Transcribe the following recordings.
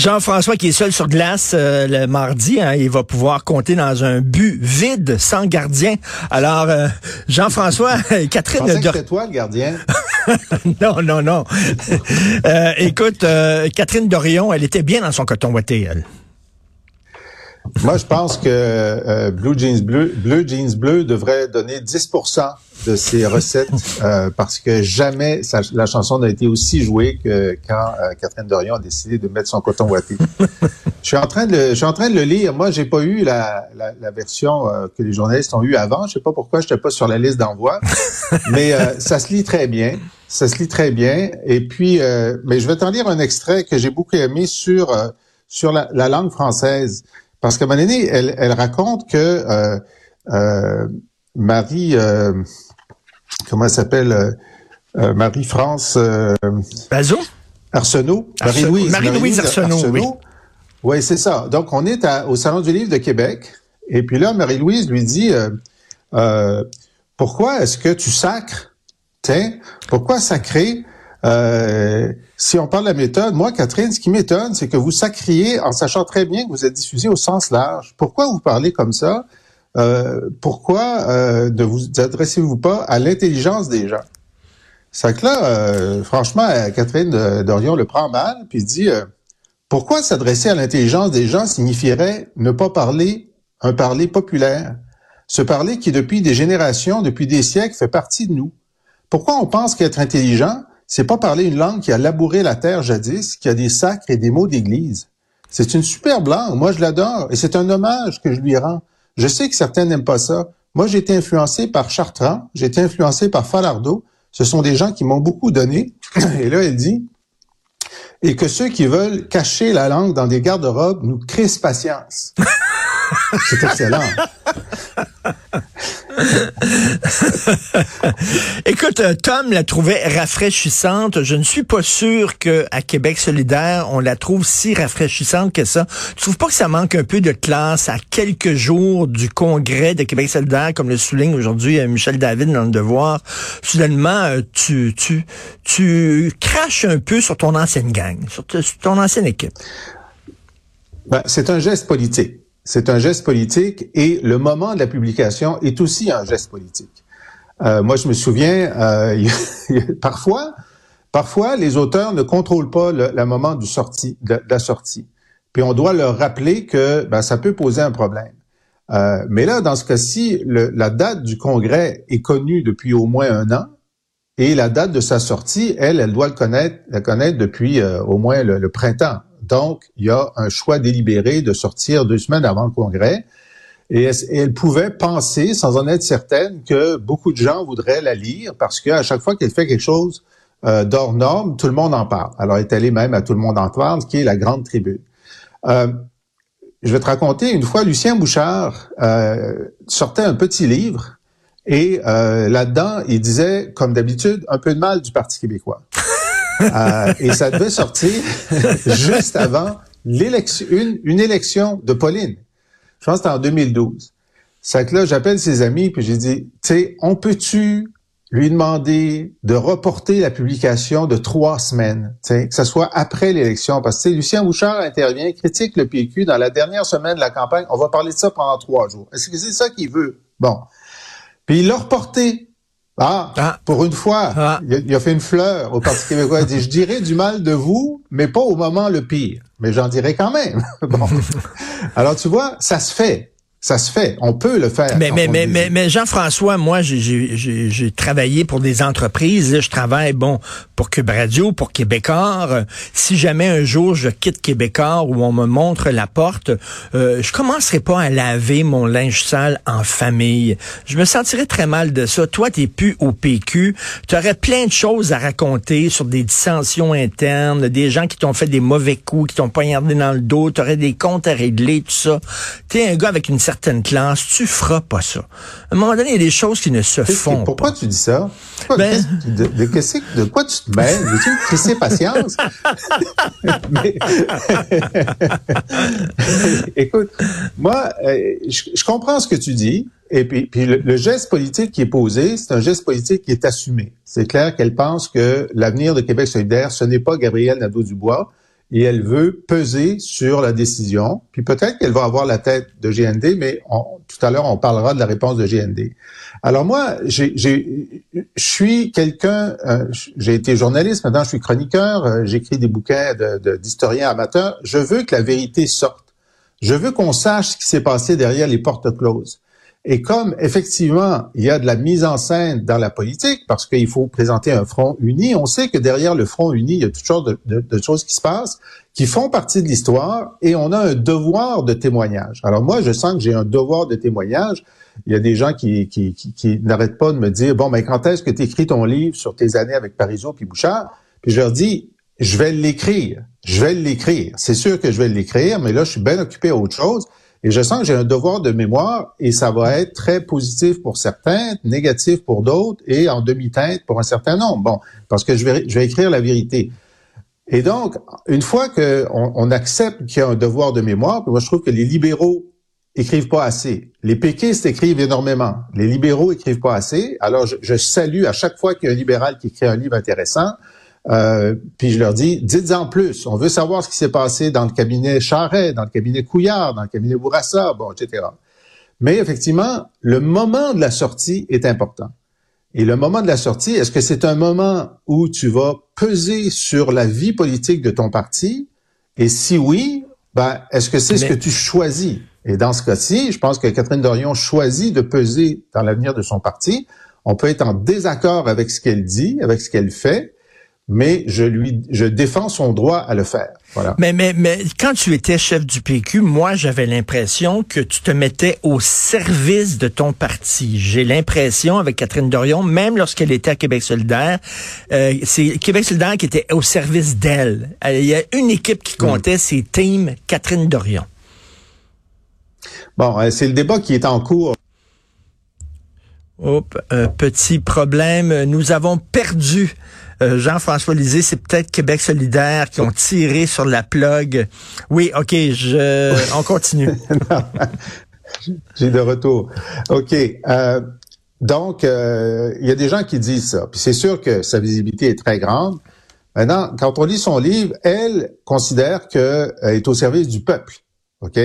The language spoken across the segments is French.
Jean-François qui est seul sur glace euh, le mardi, hein, il va pouvoir compter dans un but vide, sans gardien. Alors, euh, Jean-François, Catherine... Je pensais que toi le gardien. non, non, non. Euh, écoute, Catherine Dorion, elle était bien dans son coton ouaté, elle. Moi, je pense que Blue Jeans Bleu, Bleu Jeans Bleu devrait donner 10 de ses recettes euh, parce que jamais la chanson n'a été aussi jouée que quand euh, Catherine Dorion a décidé de mettre son coton ouaté. je suis en train de le, je suis en train de le lire. Moi, j'ai pas eu la, la, la version euh, que les journalistes ont eu avant. Je sais pas pourquoi je n'étais pas sur la liste d'envoi, mais ça se lit très bien. Ça se lit très bien. Et puis, mais je vais t'en lire un extrait que j'ai beaucoup aimé sur sur la, la, langue française parce qu'à un moment donné, elle, elle raconte que Marie comment elle s'appelle euh, euh, Marie-France euh, Bazot? Arsenault? Marie-Louise. Marie-Louise Arsenault, oui. C'est ça. Donc, on est au Salon du Livre de Québec. Et puis là, Marie-Louise lui dit, pourquoi est-ce que tu sacres? Tiens, pourquoi sacrer? si on parle de la méthode, moi, Catherine, ce qui m'étonne, c'est que vous sacriez en sachant très bien que vous êtes diffusé au sens large. Pourquoi vous parlez comme ça? Euh, pourquoi euh, ne vous adressez-vous pas à l'intelligence des gens? C'est que là, euh, franchement, Catherine Dorion le prend mal, puis dit pourquoi s'adresser à l'intelligence des gens signifierait ne pas parler un parler populaire, ce parler qui depuis des générations, depuis des siècles, fait partie de nous. Pourquoi on pense qu'être intelligent, c'est pas parler une langue qui a labouré la terre jadis, qui a des sacres et des mots d'église? C'est une superbe langue, moi je l'adore, et c'est un hommage que je lui rends. Je sais que certains n'aiment pas ça. Moi, j'ai été influencé par Chartrand, j'ai été influencé par Falardeau. Ce sont des gens qui m'ont beaucoup donné. Et là, elle dit, et que ceux qui veulent cacher la langue dans des garde-robes nous crissent patience. C'est excellent. Écoute, euh, Tom la trouvait rafraîchissante. Je ne suis pas sûr que à Québec solidaire, on la trouve si rafraîchissante que ça. Tu trouves pas que ça manque un peu de classe à quelques jours du congrès de Québec solidaire, comme le souligne aujourd'hui euh, Michel David dans le Devoir? Soudainement, euh, tu, tu, tu craches un peu sur ton ancienne gang, sur, ton ancienne équipe. Ben, c'est un geste politique. C'est un geste politique et le moment de la publication est aussi un geste politique. Euh, moi, je me souviens, euh, parfois, parfois, les auteurs ne contrôlent pas le, moment du de, la sortie. Puis on doit leur rappeler que ben, ça peut poser un problème. Euh, mais là, dans ce cas-ci, la date du congrès est connue depuis au moins un an. Et la date de sa sortie, elle, elle doit le connaître, la connaître depuis au moins le printemps. Donc, il y a un choix délibéré de sortir deux semaines avant le congrès. Et elle pouvait penser, sans en être certaine, que beaucoup de gens voudraient la lire parce qu'à chaque fois qu'elle fait quelque chose euh, d'hors norme, tout le monde en parle. Alors, elle est allée même à Tout le monde en parle, qui est la grande tribune. Euh, je vais te raconter, une fois, Lucien Bouchard euh, sortait un petit livre et là-dedans, il disait, comme d'habitude, un peu de mal du Parti québécois. Euh, et ça devait sortir juste avant l'élection, une, une, élection de Pauline. Je pense que c'était en 2012. C'est que là, j'appelle ses amis puis j'ai dit, tu sais, on peut-tu lui demander de reporter la publication de trois semaines, que ce soit après l'élection, parce que Lucien Bouchard intervient, critique le PQ dans la dernière semaine de la campagne. On va parler de ça pendant trois jours. Est-ce que c'est ça qu'il veut? Bon. Puis il l'a reporté ah, ah, pour une fois, ah. il, a, fait une fleur au Parti québécois. Il dit, je dirais du mal de vous, mais pas au moment le pire. Mais j'en dirais quand même. bon. Alors, tu vois, ça se fait. Ça se fait, on peut le faire. Mais mais mais, mais, mais Jean-François, moi j'ai travaillé pour des entreprises, je travaille bon pour Cube Radio, pour Québécois. Si jamais un jour je quitte Québécois où on me montre la porte, euh, je commencerai pas à laver mon linge sale en famille. Je me sentirais très mal de ça. Toi, t'es plus au PQ, tu aurais plein de choses à raconter sur des dissensions internes, des gens qui t'ont fait des mauvais coups, qui t'ont poignardé dans le dos, tu aurais des comptes à régler, tout ça. T'es un gars avec une certaine classe, tu feras pas ça. À un moment donné, il y a des choses qui ne se font pourquoi pas. Pourquoi tu dis ça? Ben... De, de, de, quoi tu te mêles? Veux-tu crisser patience? Écoute, moi, euh, je, comprends ce que tu dis. Et puis, puis le, geste politique qui est posé, c'est un geste politique qui est assumé. C'est clair qu'elle pense que l'avenir de Québec solidaire, ce n'est pas Gabriel Nadeau-Dubois et elle veut peser sur la décision. Puis peut-être qu'elle va avoir la tête de GND, mais tout à l'heure, on parlera de la réponse de GND. Alors moi, je suis quelqu'un, euh, j'ai été journaliste, maintenant je suis chroniqueur, euh, j'écris des bouquins d'historiens amateurs. Je veux que la vérité sorte. Je veux qu'on sache ce qui s'est passé derrière les portes closes. Et comme effectivement, il y a de la mise en scène dans la politique, parce qu'il faut présenter un front uni, on sait que derrière le front uni, il y a toutes sortes de, choses qui se passent, qui font partie de l'histoire, et on a un devoir de témoignage. Alors moi, je sens que j'ai un devoir de témoignage. Il y a des gens qui, qui, qui, qui n'arrêtent pas de me dire, bon, mais quand est-ce que tu écris ton livre sur tes années avec Parisot puis Bouchard? Puis je leur dis, je vais l'écrire. Je vais l'écrire. C'est sûr que je vais l'écrire, mais là, je suis bien occupé à autre chose. Et je sens que j'ai un devoir de mémoire et ça va être très positif pour certains, négatif pour d'autres et en demi-teinte pour un certain nombre. Bon, parce que je vais, je vais écrire la vérité. Et donc, une fois qu'on on accepte qu'il y a un devoir de mémoire, moi je trouve que les libéraux écrivent pas assez. Les péquistes écrivent énormément. Les libéraux écrivent pas assez. Alors, je, je salue à chaque fois qu'il y a un libéral qui écrit un livre intéressant, euh, puis je leur dis, dites-en plus. On veut savoir ce qui s'est passé dans le cabinet Charret, dans le cabinet Couillard, dans le cabinet Bourassa, bon, etc. Mais effectivement, le moment de la sortie est important. Et le moment de la sortie, est-ce que c'est un moment où tu vas peser sur la vie politique de ton parti? Et si oui, ben, est-ce que c'est ce que tu choisis? Et dans ce cas-ci, je pense que Catherine Dorion choisit de peser dans l'avenir de son parti. On peut être en désaccord avec ce qu'elle dit, avec ce qu'elle fait, mais je lui, je défends son droit à le faire. Voilà. Mais, mais, mais quand tu étais chef du PQ, moi, j'avais l'impression que tu te mettais au service de ton parti. J'ai l'impression, avec Catherine Dorion, même lorsqu'elle était à Québec solidaire, euh, c'est Québec solidaire qui était au service d'elle. Euh, il y a une équipe qui comptait, c'est Team Catherine Dorion. Bon, euh, c'est le débat qui est en cours. Hop, un petit problème. Nous avons perdu euh, Jean-François Lisée, c'est peut-être Québec solidaire qui ont tiré sur la plug. Oui, OK, je, on continue. J'ai de retour. OK. Euh, donc, euh, il y a des gens qui disent ça. Puis c'est sûr que sa visibilité est très grande. Maintenant, quand on lit son livre, elle considère qu'elle est au service du peuple. OK?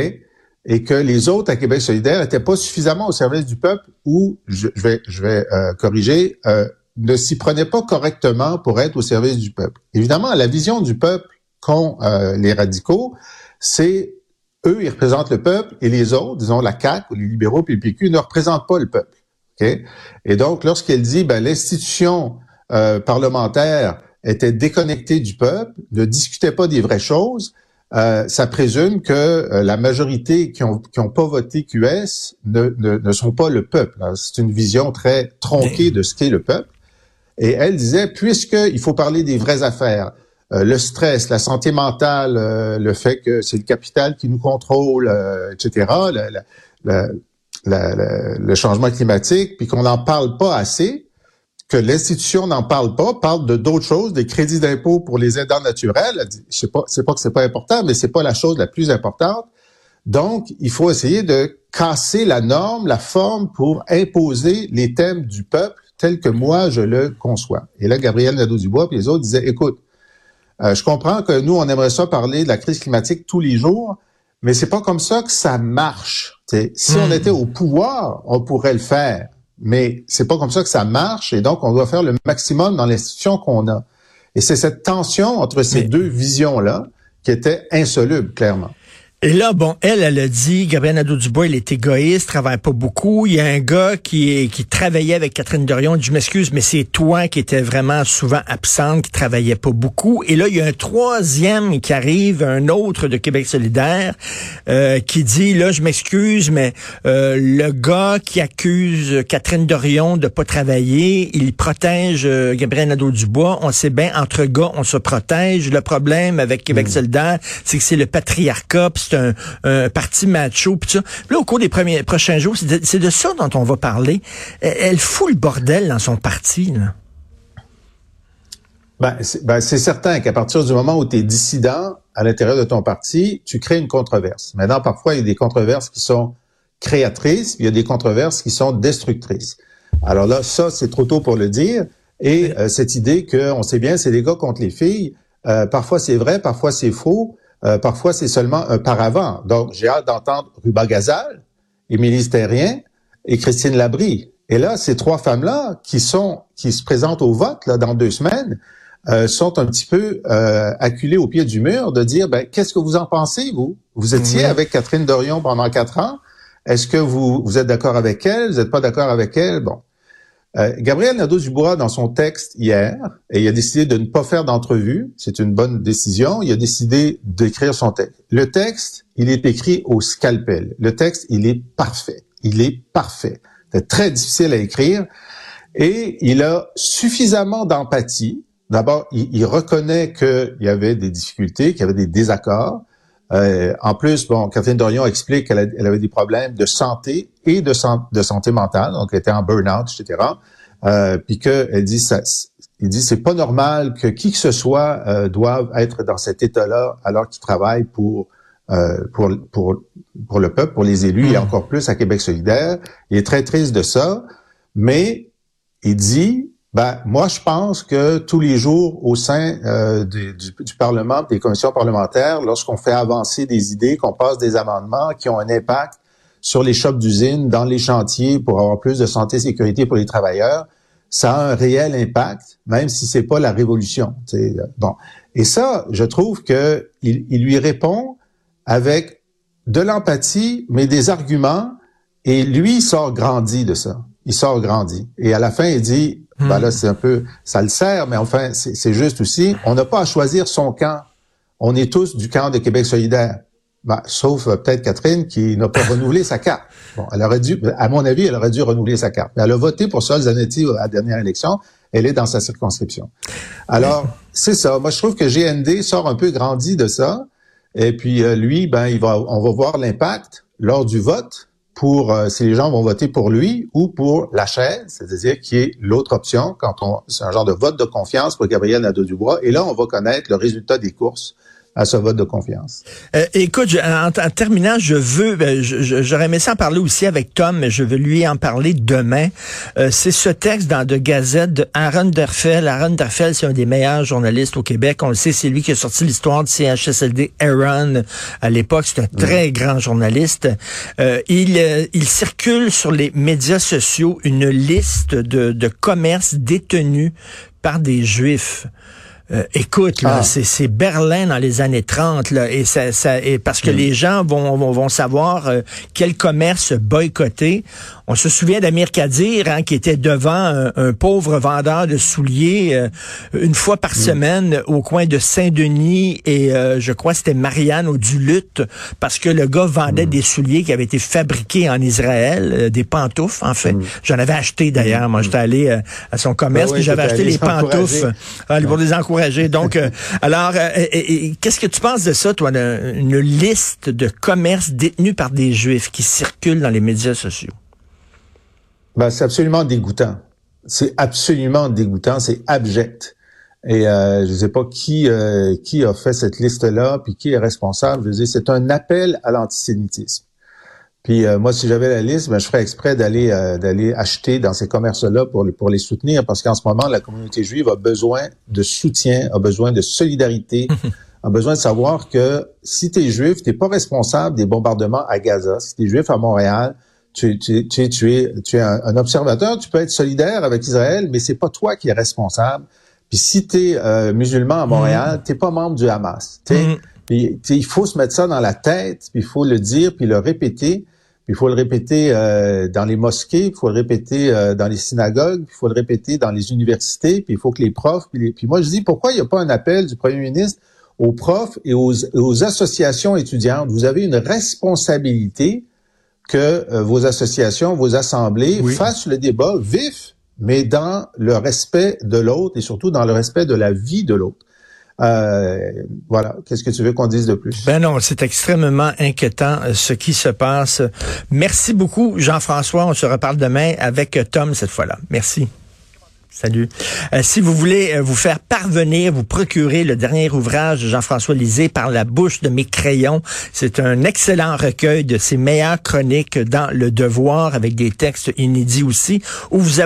Et que les autres à Québec solidaire n'étaient pas suffisamment au service du peuple ou, je, vais, je vais corriger, ne s'y prenait pas correctement pour être au service du peuple. Évidemment, la vision du peuple qu'ont euh, les radicaux, c'est eux, ils représentent le peuple et les autres, disons la CAQ ou les libéraux puis le PQ, ne représentent pas le peuple. Et donc, lorsqu'elle dit ben, l'institution euh, parlementaire était déconnectée du peuple, ne discutait pas des vraies choses, euh, ça présume que la majorité qui ont, qui ont pas voté QS ne, ne, ne sont pas le peuple. C'est une vision très tronquée de ce qu'est le peuple. Et elle disait, puisqu'il faut parler des vraies affaires, euh, le stress, la santé mentale, euh, le fait que c'est le capital qui nous contrôle, euh, etc., le changement climatique, puis qu'on n'en parle pas assez, que l'institution n'en parle pas, parle de d'autres choses, des crédits d'impôt pour les aidants naturels. Je sais pas, c'est pas que c'est pas important, mais c'est pas la chose la plus importante. Donc, il faut essayer de casser la norme, la forme pour imposer les thèmes du peuple tel que moi je le conçois. Et là, Gabriel Nadeau-Dubois et les autres disaient, écoute, euh, je comprends que nous, on aimerait ça parler de la crise climatique tous les jours, mais c'est pas comme ça que ça marche. si on hmm. était au pouvoir, on pourrait le faire, mais c'est pas comme ça que ça marche, et donc on doit faire le maximum dans l'institution qu'on a. Et c'est cette tension entre ces deux visions-là qui était insoluble, clairement. Et là, bon, elle, elle a dit, Gabrielle Nadeau-Dubois, il est égoïste, travaille pas beaucoup. Il y a un gars qui, qui travaillait avec Catherine Dorion, il dit, je m'excuse, mais c'est toi qui étais vraiment souvent absente, qui travaillait pas beaucoup. Et là, il y a un troisième qui arrive, un autre de Québec solidaire, euh, qui dit, là, je m'excuse, mais euh, le gars qui accuse Catherine Dorion de pas travailler, il protège euh, Gabrielle Nadeau-Dubois. On sait bien, entre gars, on se protège. Le problème avec Québec hmm. solidaire, c'est que c'est le patriarcat, un, parti macho, ça. là, au cours des premiers prochains jours, c'est de, ça dont on va parler. Elle, fout le bordel dans son parti, là. Ben, c'est ben, certain qu'à partir du moment où tu es dissident à l'intérieur de ton parti, tu crées une controverse. Maintenant, parfois, il y a des controverses qui sont créatrices, il y a des controverses qui sont destructrices. Alors là, ça, c'est trop tôt pour le dire. Et euh, cette idée qu'on sait bien, c'est les gars contre les filles, Euh, parfois c'est vrai, parfois c'est faux, euh, parfois c'est seulement un paravent. Donc j'ai hâte d'entendre Ruba Gazal, Émilie Terrien et Christine Labrie. Et là, ces trois femmes-là qui sont qui se présentent au vote là dans deux semaines euh, sont un petit peu euh, acculées au pied du mur de dire ben qu'est-ce que vous en pensez vous? Vous étiez avec Catherine Dorion pendant quatre ans. Est-ce que vous vous êtes d'accord avec elle? Vous n'êtes pas d'accord avec elle? Bon. Euh, Gabriel Nadeau-Dubois, dans son texte hier, et il a décidé de ne pas faire d'entrevue, c'est une bonne décision, il a décidé d'écrire son texte. Le texte, il est écrit au scalpel. Le texte, il est parfait. Il est parfait. C'est très difficile à écrire. Et il a suffisamment d'empathie. D'abord, il, reconnaît qu'il y avait des difficultés, qu'il y avait des désaccords. Euh, en plus, bon, Catherine Dorion explique qu'elle avait des problèmes de santé et de, de santé mentale, donc elle était en burn-out, etc. Euh, puis qu'elle dit ça, il dit c'est pas normal que qui que ce soit euh, doive être dans cet état-là alors qu'il travaille pour euh, pour, pour, pour le peuple, pour les élus et hmm. encore plus à Québec solidaire. Il est très triste de ça, mais il dit, ben, moi, je pense que tous les jours, au sein euh, du, du, Parlement, des commissions parlementaires, lorsqu'on fait avancer des idées, qu'on passe des amendements qui ont un impact sur les shops d'usines, dans les chantiers, pour avoir plus de santé et sécurité pour les travailleurs, ça a un réel impact, même si c'est pas la révolution. Bon, et ça, je trouve que il, il lui répond avec de l'empathie, mais des arguments, et lui, il sort grandi de ça. Il sort grandi. Et à la fin, il dit, hmm. ben là, c'est un peu, ça le sert, mais enfin, c'est juste aussi, on n'a pas à choisir son camp. On est tous du camp de Québec solidaire. Ben, sauf euh, peut-être Catherine qui n'a pas renouvelé sa carte. Bon, elle aurait dû, à mon avis, elle aurait dû renouveler sa carte. Mais elle a voté pour Sol Zanetti à la dernière élection. Elle est dans sa circonscription. Alors, c'est ça. Moi, je trouve que GND sort un peu grandi de ça. Et puis euh, lui, ben, il va, on va voir l'impact lors du vote pour euh, si les gens vont voter pour lui ou pour la chaise, c'est-à-dire qui est l'autre option quand on c'est un genre de vote de confiance pour Gabriel Nadeau-Dubois. Et là, on va connaître le résultat des courses à ce vote de confiance. Euh, écoute, en, terminant, je veux, ben, j'aurais aimé ça en parler aussi avec Tom, mais je veux lui en parler demain. Euh, c'est ce texte dans de Gazette de Aaron Derfel. Aaron Derfel, c'est un des meilleurs journalistes au Québec. On le sait, c'est lui qui a sorti l'histoire du CHSLD Aaron à l'époque. C'est un très grand journaliste. Euh, il, il circule sur les médias sociaux une liste de, de commerces détenus par des juifs. Euh, écoute, là, ah. c'est Berlin dans les années 30, là, et ça, ça et parce que mm. les gens vont, vont, vont savoir euh, quel commerce boycotter. On se souvient d'Amir Kadir, hein, qui était devant un, pauvre vendeur de souliers euh, une fois par mm. semaine au coin de Saint-Denis et je crois c'était Marianne au Duluth, parce que le gars vendait mm. des souliers qui avaient été fabriqués en Israël, des pantoufles en fait. J'en avais acheté d'ailleurs. Moi, j'étais allé à son commerce, ah puis j'avais acheté les pantoufles pour les encourager donc, euh, alors, euh, qu'est-ce que tu penses de ça, toi, une liste de commerces détenus par des Juifs qui circulent dans les médias sociaux? Ben, c'est absolument dégoûtant. C'est absolument dégoûtant, c'est abject. Et euh, je ne sais pas qui qui a fait cette liste-là, puis qui est responsable. Je veux dire, c'est un appel à l'antisémitisme. Puis euh, moi, si j'avais la liste, ben, je ferais exprès d'aller euh, d'aller acheter dans ces commerces-là pour les, pour les soutenir, parce qu'en ce moment, la communauté juive a besoin de soutien, a besoin de solidarité, a besoin de savoir que si tu es juif, tu pas responsable des bombardements à Gaza. Si tu es juif à Montréal, tu, tu, tu, tu es, tu es un, observateur, tu peux être solidaire avec Israël, mais c'est pas toi qui es responsable. Puis si tu es euh, musulman à Montréal, mm. tu pas membre du Hamas. Mm. Puis, il faut se mettre ça dans la tête, puis il faut le dire, puis le répéter il faut le répéter euh, dans les mosquées, il faut le répéter euh, dans les synagogues, il faut le répéter dans les universités, puis il faut que les profs... Puis, puis moi, je dis, pourquoi il n'y a pas un appel du premier ministre aux profs et aux, aux associations étudiantes? Vous avez une responsabilité que euh, vos associations, vos assemblées fassent le débat vif, mais dans le respect de l'autre et surtout dans le respect de la vie de l'autre. Euh, voilà. Qu'est-ce que tu veux qu'on dise de plus? Ben non, c'est extrêmement inquiétant euh, ce qui se passe. Merci beaucoup, Jean-François. On se reparle demain avec Tom cette fois-là. Merci. Salut. Euh, si vous voulez vous faire parvenir, vous procurer le dernier ouvrage de Jean-François Lisée par la bouche de mes crayons, c'est un excellent recueil de ses meilleures chroniques dans Le Devoir avec des textes inédits aussi, où vous